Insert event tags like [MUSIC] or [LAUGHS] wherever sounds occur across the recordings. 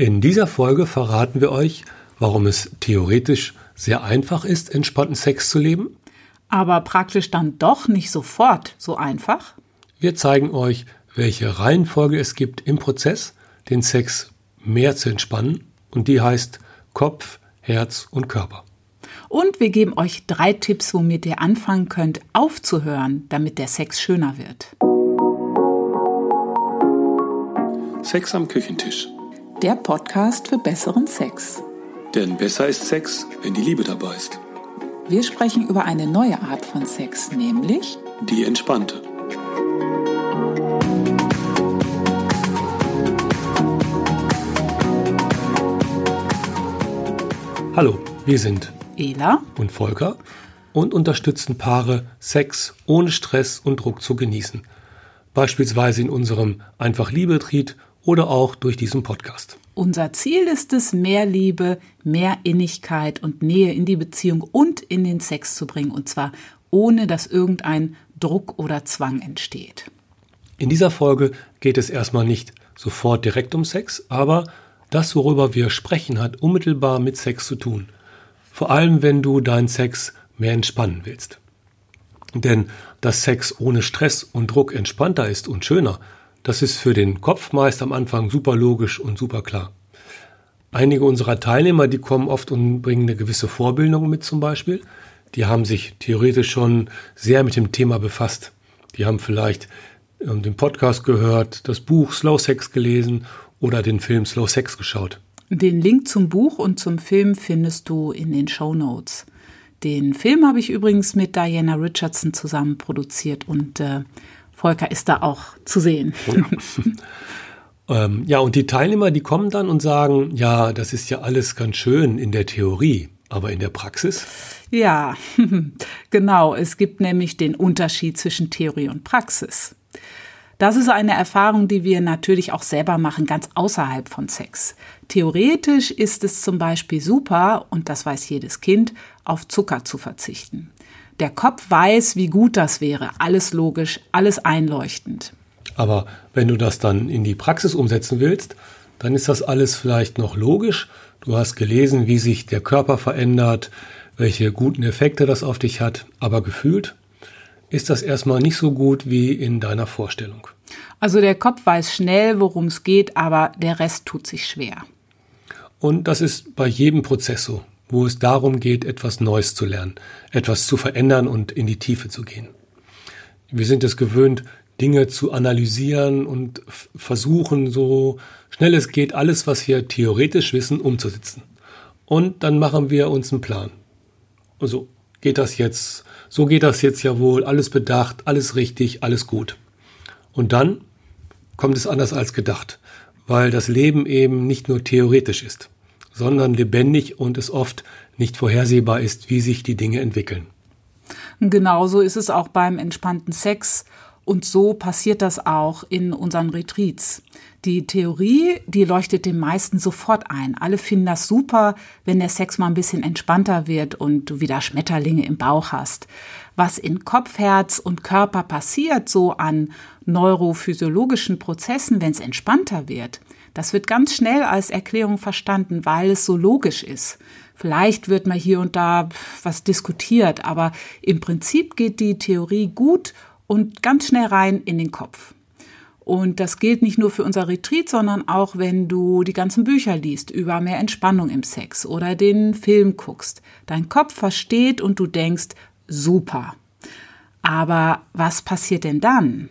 In dieser Folge verraten wir euch, warum es theoretisch sehr einfach ist, entspannten Sex zu leben. Aber praktisch dann doch nicht sofort so einfach. Wir zeigen euch, welche Reihenfolge es gibt im Prozess, den Sex mehr zu entspannen. Und die heißt Kopf, Herz und Körper. Und wir geben euch drei Tipps, womit ihr anfangen könnt, aufzuhören, damit der Sex schöner wird. Sex am Küchentisch der Podcast für besseren Sex. Denn besser ist Sex, wenn die Liebe dabei ist. Wir sprechen über eine neue Art von Sex, nämlich die entspannte. Hallo, wir sind Ela und Volker und unterstützen Paare, Sex ohne Stress und Druck zu genießen. Beispielsweise in unserem Einfach Liebe Retreat oder auch durch diesen Podcast. Unser Ziel ist es, mehr Liebe, mehr Innigkeit und Nähe in die Beziehung und in den Sex zu bringen, und zwar ohne dass irgendein Druck oder Zwang entsteht. In dieser Folge geht es erstmal nicht sofort direkt um Sex, aber das, worüber wir sprechen, hat unmittelbar mit Sex zu tun. Vor allem, wenn du deinen Sex mehr entspannen willst. Denn dass Sex ohne Stress und Druck entspannter ist und schöner, das ist für den Kopf meist am Anfang super logisch und super klar. Einige unserer Teilnehmer, die kommen oft und bringen eine gewisse Vorbildung mit zum Beispiel. Die haben sich theoretisch schon sehr mit dem Thema befasst. Die haben vielleicht ähm, den Podcast gehört, das Buch Slow Sex gelesen oder den Film Slow Sex geschaut. Den Link zum Buch und zum Film findest du in den Show Notes. Den Film habe ich übrigens mit Diana Richardson zusammen produziert und äh, Volker ist da auch zu sehen. Ja. [LAUGHS] ähm, ja, und die Teilnehmer, die kommen dann und sagen, ja, das ist ja alles ganz schön in der Theorie, aber in der Praxis? Ja, [LAUGHS] genau. Es gibt nämlich den Unterschied zwischen Theorie und Praxis. Das ist eine Erfahrung, die wir natürlich auch selber machen, ganz außerhalb von Sex. Theoretisch ist es zum Beispiel super, und das weiß jedes Kind, auf Zucker zu verzichten. Der Kopf weiß, wie gut das wäre. Alles logisch, alles einleuchtend. Aber wenn du das dann in die Praxis umsetzen willst, dann ist das alles vielleicht noch logisch. Du hast gelesen, wie sich der Körper verändert, welche guten Effekte das auf dich hat, aber gefühlt ist das erstmal nicht so gut wie in deiner Vorstellung. Also der Kopf weiß schnell, worum es geht, aber der Rest tut sich schwer. Und das ist bei jedem Prozess so wo es darum geht, etwas Neues zu lernen, etwas zu verändern und in die Tiefe zu gehen. Wir sind es gewöhnt, Dinge zu analysieren und versuchen, so schnell es geht, alles, was wir theoretisch wissen, umzusetzen. Und dann machen wir uns einen Plan. Also geht das jetzt, so geht das jetzt ja wohl, alles bedacht, alles richtig, alles gut. Und dann kommt es anders als gedacht, weil das Leben eben nicht nur theoretisch ist sondern lebendig und es oft nicht vorhersehbar ist, wie sich die Dinge entwickeln. Genauso ist es auch beim entspannten Sex und so passiert das auch in unseren Retreats. Die Theorie, die leuchtet den meisten sofort ein. Alle finden das super, wenn der Sex mal ein bisschen entspannter wird und du wieder Schmetterlinge im Bauch hast. Was in Kopf, Herz und Körper passiert, so an neurophysiologischen Prozessen, wenn es entspannter wird, das wird ganz schnell als Erklärung verstanden, weil es so logisch ist. Vielleicht wird mal hier und da was diskutiert, aber im Prinzip geht die Theorie gut und ganz schnell rein in den Kopf. Und das gilt nicht nur für unser Retreat, sondern auch wenn du die ganzen Bücher liest über mehr Entspannung im Sex oder den Film guckst. Dein Kopf versteht und du denkst, super. Aber was passiert denn dann?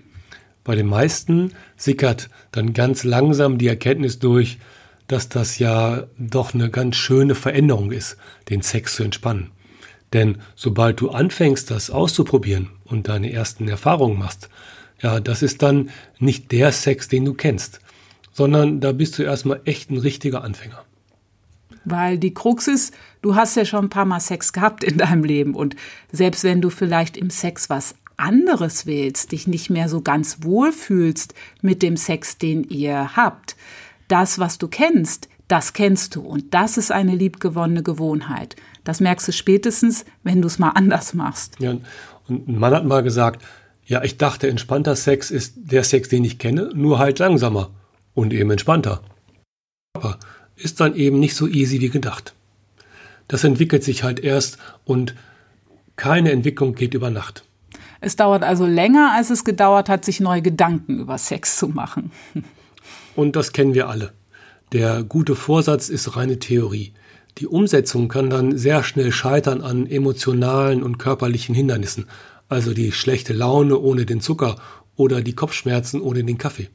Bei den meisten sickert dann ganz langsam die Erkenntnis durch, dass das ja doch eine ganz schöne Veränderung ist, den Sex zu entspannen. Denn sobald du anfängst, das auszuprobieren und deine ersten Erfahrungen machst, ja, das ist dann nicht der Sex, den du kennst, sondern da bist du erstmal echt ein richtiger Anfänger. Weil die Krux ist, du hast ja schon ein paar Mal Sex gehabt in deinem Leben und selbst wenn du vielleicht im Sex was anderes willst, dich nicht mehr so ganz wohl fühlst mit dem Sex, den ihr habt, das, was du kennst, das kennst du und das ist eine liebgewonnene Gewohnheit. Das merkst du spätestens, wenn du es mal anders machst. Ja, und ein Mann hat mal gesagt, ja, ich dachte, entspannter Sex ist der Sex, den ich kenne, nur halt langsamer und eben entspannter. ist dann eben nicht so easy wie gedacht. Das entwickelt sich halt erst und keine Entwicklung geht über Nacht. Es dauert also länger, als es gedauert hat, sich neue Gedanken über Sex zu machen. Und das kennen wir alle. Der gute Vorsatz ist reine Theorie. Die Umsetzung kann dann sehr schnell scheitern an emotionalen und körperlichen Hindernissen, also die schlechte Laune ohne den Zucker oder die Kopfschmerzen ohne den Kaffee.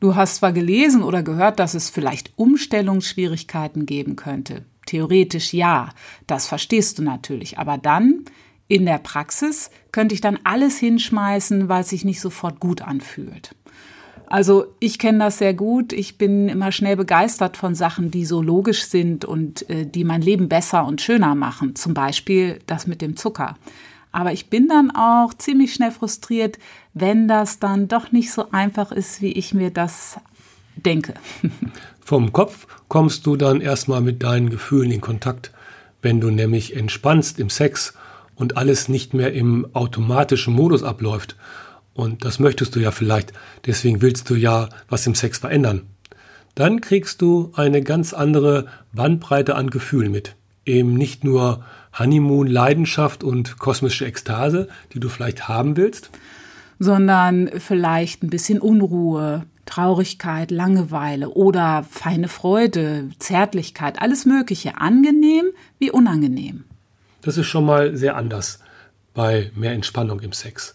Du hast zwar gelesen oder gehört, dass es vielleicht Umstellungsschwierigkeiten geben könnte. Theoretisch ja, das verstehst du natürlich. Aber dann, in der Praxis, könnte ich dann alles hinschmeißen, weil es sich nicht sofort gut anfühlt. Also ich kenne das sehr gut. Ich bin immer schnell begeistert von Sachen, die so logisch sind und äh, die mein Leben besser und schöner machen. Zum Beispiel das mit dem Zucker. Aber ich bin dann auch ziemlich schnell frustriert, wenn das dann doch nicht so einfach ist, wie ich mir das denke. [LAUGHS] Vom Kopf kommst du dann erstmal mit deinen Gefühlen in Kontakt. Wenn du nämlich entspannst im Sex und alles nicht mehr im automatischen Modus abläuft. Und das möchtest du ja vielleicht, deswegen willst du ja was im Sex verändern. Dann kriegst du eine ganz andere Bandbreite an Gefühlen mit. Eben nicht nur Honeymoon, Leidenschaft und kosmische Ekstase, die du vielleicht haben willst, sondern vielleicht ein bisschen Unruhe, Traurigkeit, Langeweile oder feine Freude, Zärtlichkeit, alles Mögliche, angenehm wie unangenehm. Das ist schon mal sehr anders bei mehr Entspannung im Sex.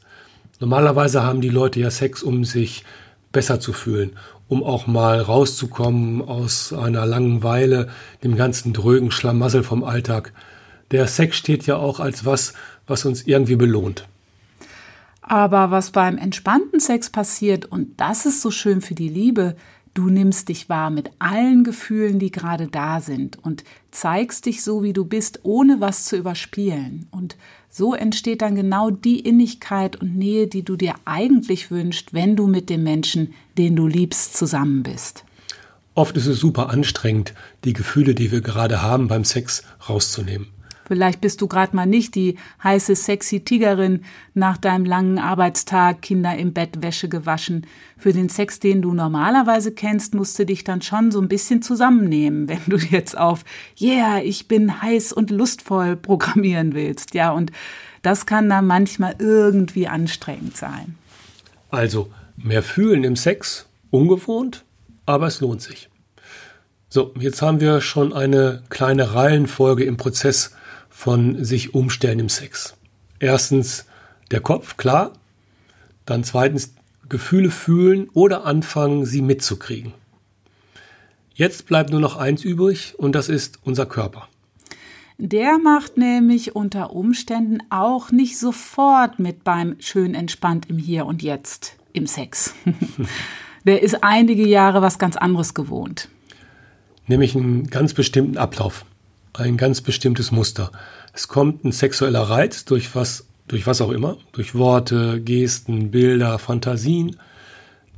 Normalerweise haben die Leute ja Sex, um sich besser zu fühlen, um auch mal rauszukommen aus einer Langeweile, dem ganzen drögen Schlamassel vom Alltag der Sex steht ja auch als was, was uns irgendwie belohnt. Aber was beim entspannten Sex passiert, und das ist so schön für die Liebe, du nimmst dich wahr mit allen Gefühlen, die gerade da sind und zeigst dich so, wie du bist, ohne was zu überspielen. Und so entsteht dann genau die Innigkeit und Nähe, die du dir eigentlich wünschst, wenn du mit dem Menschen, den du liebst, zusammen bist. Oft ist es super anstrengend, die Gefühle, die wir gerade haben beim Sex, rauszunehmen. Vielleicht bist du gerade mal nicht die heiße, sexy Tigerin nach deinem langen Arbeitstag, Kinder im Bett, Wäsche gewaschen. Für den Sex, den du normalerweise kennst, musst du dich dann schon so ein bisschen zusammennehmen, [LAUGHS] wenn du jetzt auf Yeah, ich bin heiß und lustvoll programmieren willst. Ja, und das kann dann manchmal irgendwie anstrengend sein. Also, mehr fühlen im Sex, ungewohnt, aber es lohnt sich. So, jetzt haben wir schon eine kleine Reihenfolge im Prozess von sich umstellen im Sex. Erstens der Kopf, klar. Dann zweitens Gefühle fühlen oder anfangen, sie mitzukriegen. Jetzt bleibt nur noch eins übrig und das ist unser Körper. Der macht nämlich unter Umständen auch nicht sofort mit beim schön entspannt im Hier und Jetzt im Sex. [LAUGHS] Der ist einige Jahre was ganz anderes gewohnt. Nämlich einen ganz bestimmten Ablauf ein ganz bestimmtes Muster. Es kommt ein sexueller Reiz durch was, durch was auch immer, durch Worte, Gesten, Bilder, Fantasien.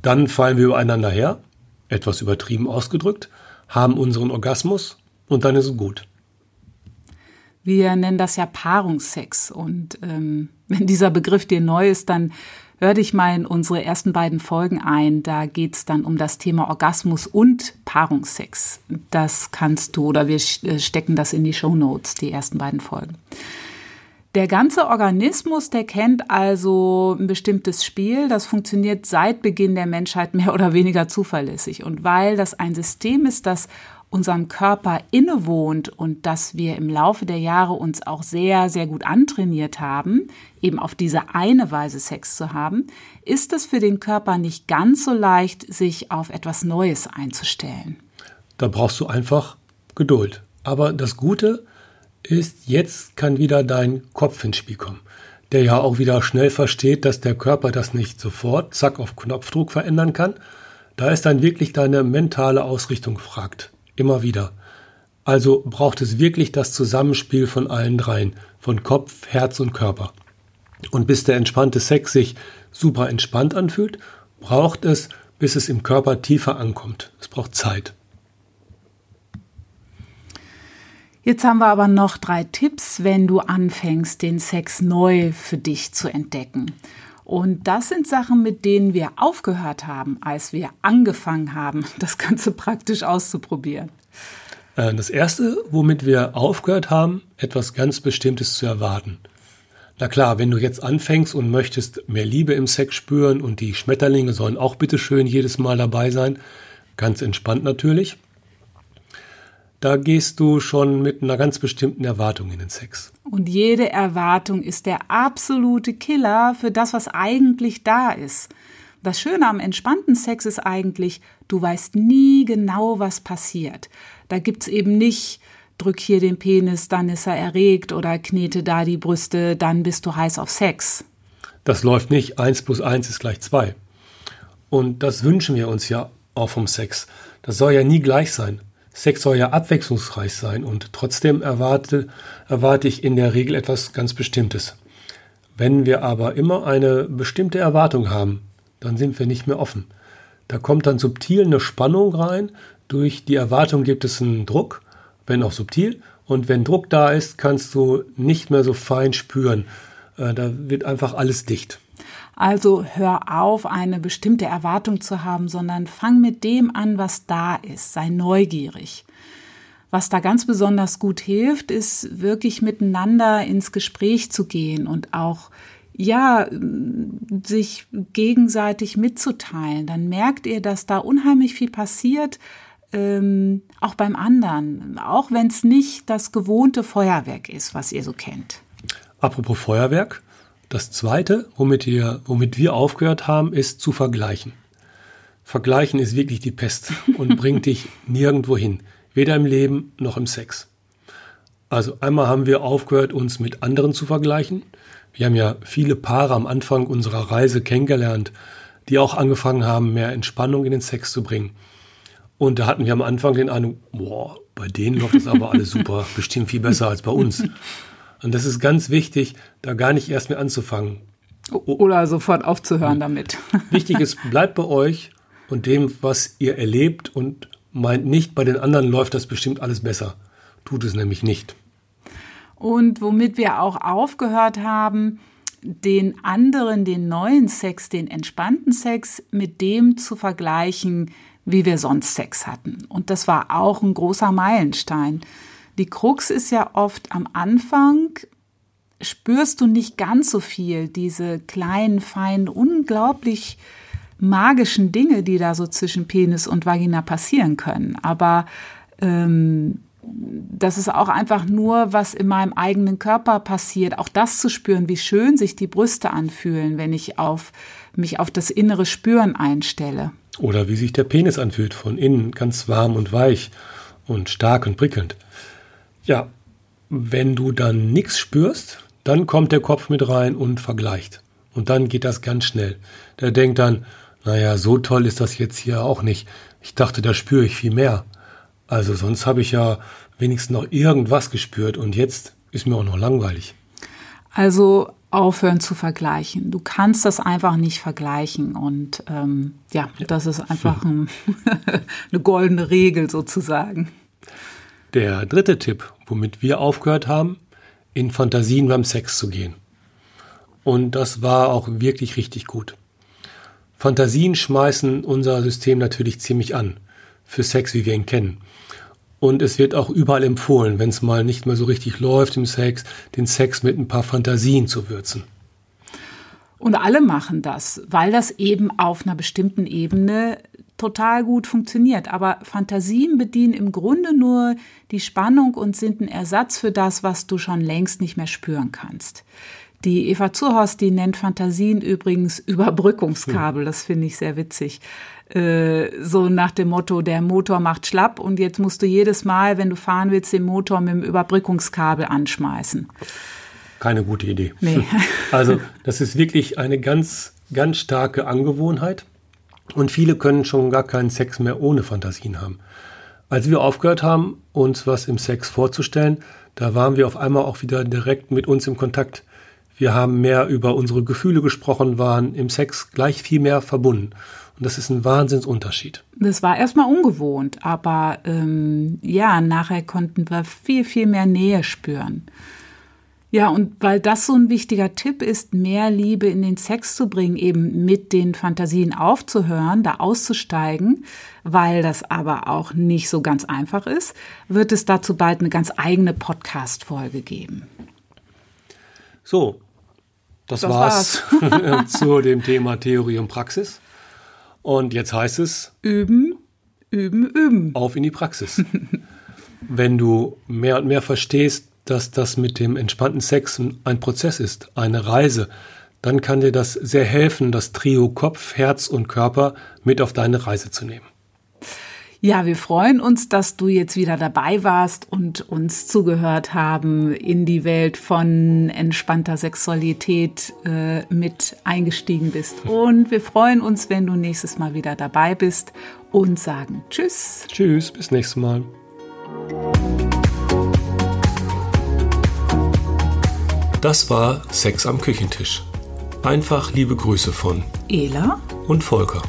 Dann fallen wir übereinander her, etwas übertrieben ausgedrückt, haben unseren Orgasmus und dann ist es gut. Wir nennen das ja Paarungssex. Und ähm, [LAUGHS] wenn dieser Begriff dir neu ist, dann hör dich mal in unsere ersten beiden Folgen ein. Da geht's dann um das Thema Orgasmus und Paarungssex. Das kannst du oder wir äh, stecken das in die Show Notes, die ersten beiden Folgen. Der ganze Organismus, der kennt also ein bestimmtes Spiel, das funktioniert seit Beginn der Menschheit [LAUGHS] mehr oder weniger zuverlässig. Und weil das ein System ist, das unserem Körper innewohnt und dass wir im Laufe der Jahre uns auch sehr, sehr gut antrainiert haben, eben auf diese eine Weise Sex zu haben, ist es für den Körper nicht ganz so leicht, sich auf etwas Neues einzustellen. Da brauchst du einfach Geduld. Aber das Gute ist, jetzt kann wieder dein Kopf ins Spiel kommen, der ja auch wieder schnell versteht, dass der Körper das nicht sofort, zack, auf Knopfdruck verändern kann. Da ist dann wirklich deine mentale Ausrichtung gefragt. Immer wieder. Also braucht es wirklich das Zusammenspiel von allen dreien, von Kopf, Herz und Körper. Und bis der entspannte Sex sich super entspannt anfühlt, braucht es, bis es im Körper tiefer ankommt. Es braucht Zeit. Jetzt haben wir aber noch drei Tipps, wenn du anfängst, den Sex neu für dich zu entdecken. Und das sind Sachen, mit denen wir aufgehört haben, als wir angefangen haben, [LAUGHS] das Ganze praktisch auszuprobieren. Äh, das Erste, womit wir aufgehört haben, etwas ganz Bestimmtes zu erwarten. Na klar, wenn du jetzt anfängst und möchtest mehr Liebe im Sex spüren und die Schmetterlinge sollen auch bitteschön jedes Mal dabei sein, ganz entspannt natürlich, da gehst du schon mit einer ganz bestimmten Erwartung in den Sex. Und jede Erwartung ist der absolute Killer für das, was eigentlich da ist. Das Schöne am entspannten Sex ist eigentlich, du weißt nie genau, was passiert. Da gibt's eben nicht, drück hier den Penis, dann ist er erregt oder knete da die Brüste, dann bist du heiß auf Sex. Das läuft nicht, eins plus eins ist gleich zwei. Und das wünschen wir uns ja auch vom Sex. Das soll ja nie gleich sein. Sex soll ja abwechslungsreich sein und trotzdem erwarte, erwarte ich in der Regel etwas ganz Bestimmtes. Wenn wir aber immer eine bestimmte Erwartung haben, dann sind wir nicht mehr offen. Da kommt dann subtil eine Spannung rein. Durch die Erwartung gibt es einen Druck, wenn auch subtil. Und wenn Druck da ist, kannst du nicht mehr so fein spüren. Äh, da wird einfach alles dicht. Also hör auf, eine bestimmte Erwartung zu haben, sondern fang mit dem an, was da ist. Sei neugierig. Was da ganz besonders gut hilft, ist wirklich miteinander ins Gespräch zu gehen und auch ja, sich gegenseitig mitzuteilen. Dann merkt ihr, dass da unheimlich viel passiert, ähm, auch beim anderen, auch wenn es nicht das gewohnte Feuerwerk ist, was ihr so kennt. Apropos Feuerwerk, das Zweite, womit wir, womit wir aufgehört haben, ist zu vergleichen. Vergleichen ist wirklich die Pest und [LAUGHS] bringt dich nirgendwo hin, weder im Leben noch im Sex. Also einmal haben wir aufgehört, uns mit anderen zu vergleichen. Wir haben ja viele Paare am Anfang unserer Reise kennengelernt, die auch angefangen haben, mehr Entspannung in den Sex zu bringen. Und da hatten wir am Anfang den Eindruck, boah, bei denen läuft das aber alles [LAUGHS] super, bestimmt viel besser als bei uns. Und das ist ganz wichtig, da gar nicht erst mehr anzufangen. Oder sofort aufzuhören damit. [LAUGHS] Wichtig ist, bleibt bei euch und dem, was ihr erlebt und meint nicht, bei den anderen läuft das bestimmt alles besser. Tut es nämlich nicht. Und womit wir auch aufgehört haben, den anderen, den neuen Sex, den entspannten Sex mit dem zu vergleichen, wie wir sonst Sex hatten. Und das war auch ein großer Meilenstein. Die Krux ist ja oft am Anfang, spürst du nicht ganz so viel, diese kleinen, feinen, unglaublich magischen Dinge, die da so zwischen Penis und Vagina passieren können. Aber ähm, das ist auch einfach nur, was in meinem eigenen Körper passiert. Auch das zu spüren, wie schön sich die Brüste anfühlen, wenn ich auf, mich auf das innere Spüren einstelle. Oder wie sich der Penis anfühlt, von innen ganz warm und weich und stark und prickelnd. Ja, wenn du dann nichts spürst, dann kommt der Kopf mit rein und vergleicht. Und dann geht das ganz schnell. Der denkt dann, naja, so toll ist das jetzt hier auch nicht. Ich dachte, da spüre ich viel mehr. Also sonst habe ich ja wenigstens noch irgendwas gespürt und jetzt ist mir auch noch langweilig. Also aufhören zu vergleichen. Du kannst das einfach nicht vergleichen und ähm, ja, ja, das ist einfach ein, [LAUGHS] eine goldene Regel sozusagen. Der dritte Tipp, womit wir aufgehört haben, in Fantasien beim Sex zu gehen. Und das war auch wirklich richtig gut. Fantasien schmeißen unser System natürlich ziemlich an, für Sex, wie wir ihn kennen. Und es wird auch überall empfohlen, wenn es mal nicht mehr so richtig läuft im Sex, den Sex mit ein paar Fantasien zu würzen. Und alle machen das, weil das eben auf einer bestimmten Ebene total gut funktioniert. Aber Fantasien bedienen im Grunde nur die Spannung und sind ein Ersatz für das, was du schon längst nicht mehr spüren kannst. Die Eva Zurhorst, die nennt Fantasien übrigens [LAUGHS] Überbrückungskabel. Das finde ich sehr witzig. Äh, so nach dem Motto, der Motor macht schlapp und jetzt musst du jedes Mal, wenn du fahren willst, den Motor mit dem Überbrückungskabel anschmeißen. Keine gute Idee. Nee. [LAUGHS] Also, das ist wirklich eine ganz, ganz starke Angewohnheit. Und viele können schon gar keinen Sex mehr ohne Fantasien haben. Als wir aufgehört haben, uns was im Sex vorzustellen, da waren wir auf einmal auch wieder direkt mit uns im Kontakt. Wir haben mehr über unsere Gefühle gesprochen, waren im Sex gleich viel mehr verbunden. Und das ist ein Wahnsinnsunterschied. Das war erstmal ungewohnt, aber ähm, ja, nachher konnten wir viel, viel mehr Nähe spüren. Ja, und weil das so ein wichtiger Tipp ist, mehr Liebe in den Sex zu bringen, eben mit den Fantasien aufzuhören, da auszusteigen, weil das aber auch nicht so ganz einfach ist, wird es dazu bald eine ganz eigene Podcast-Folge geben. So, das, das war's, war's. [LAUGHS] zu dem Thema Theorie und Praxis. Und jetzt heißt es üben, üben, üben. Auf in die Praxis. Wenn du mehr und mehr verstehst, dass das mit dem entspannten Sex ein Prozess ist, eine Reise, dann kann dir das sehr helfen, das Trio Kopf, Herz und Körper mit auf deine Reise zu nehmen. Ja, wir freuen uns, dass du jetzt wieder dabei warst und uns zugehört haben, in die Welt von entspannter Sexualität äh, mit eingestiegen bist. Und wir freuen uns, wenn du nächstes Mal wieder dabei bist und sagen Tschüss. Tschüss, bis nächstes Mal. Das war Sex am Küchentisch. Einfach liebe Grüße von Ela und Volker.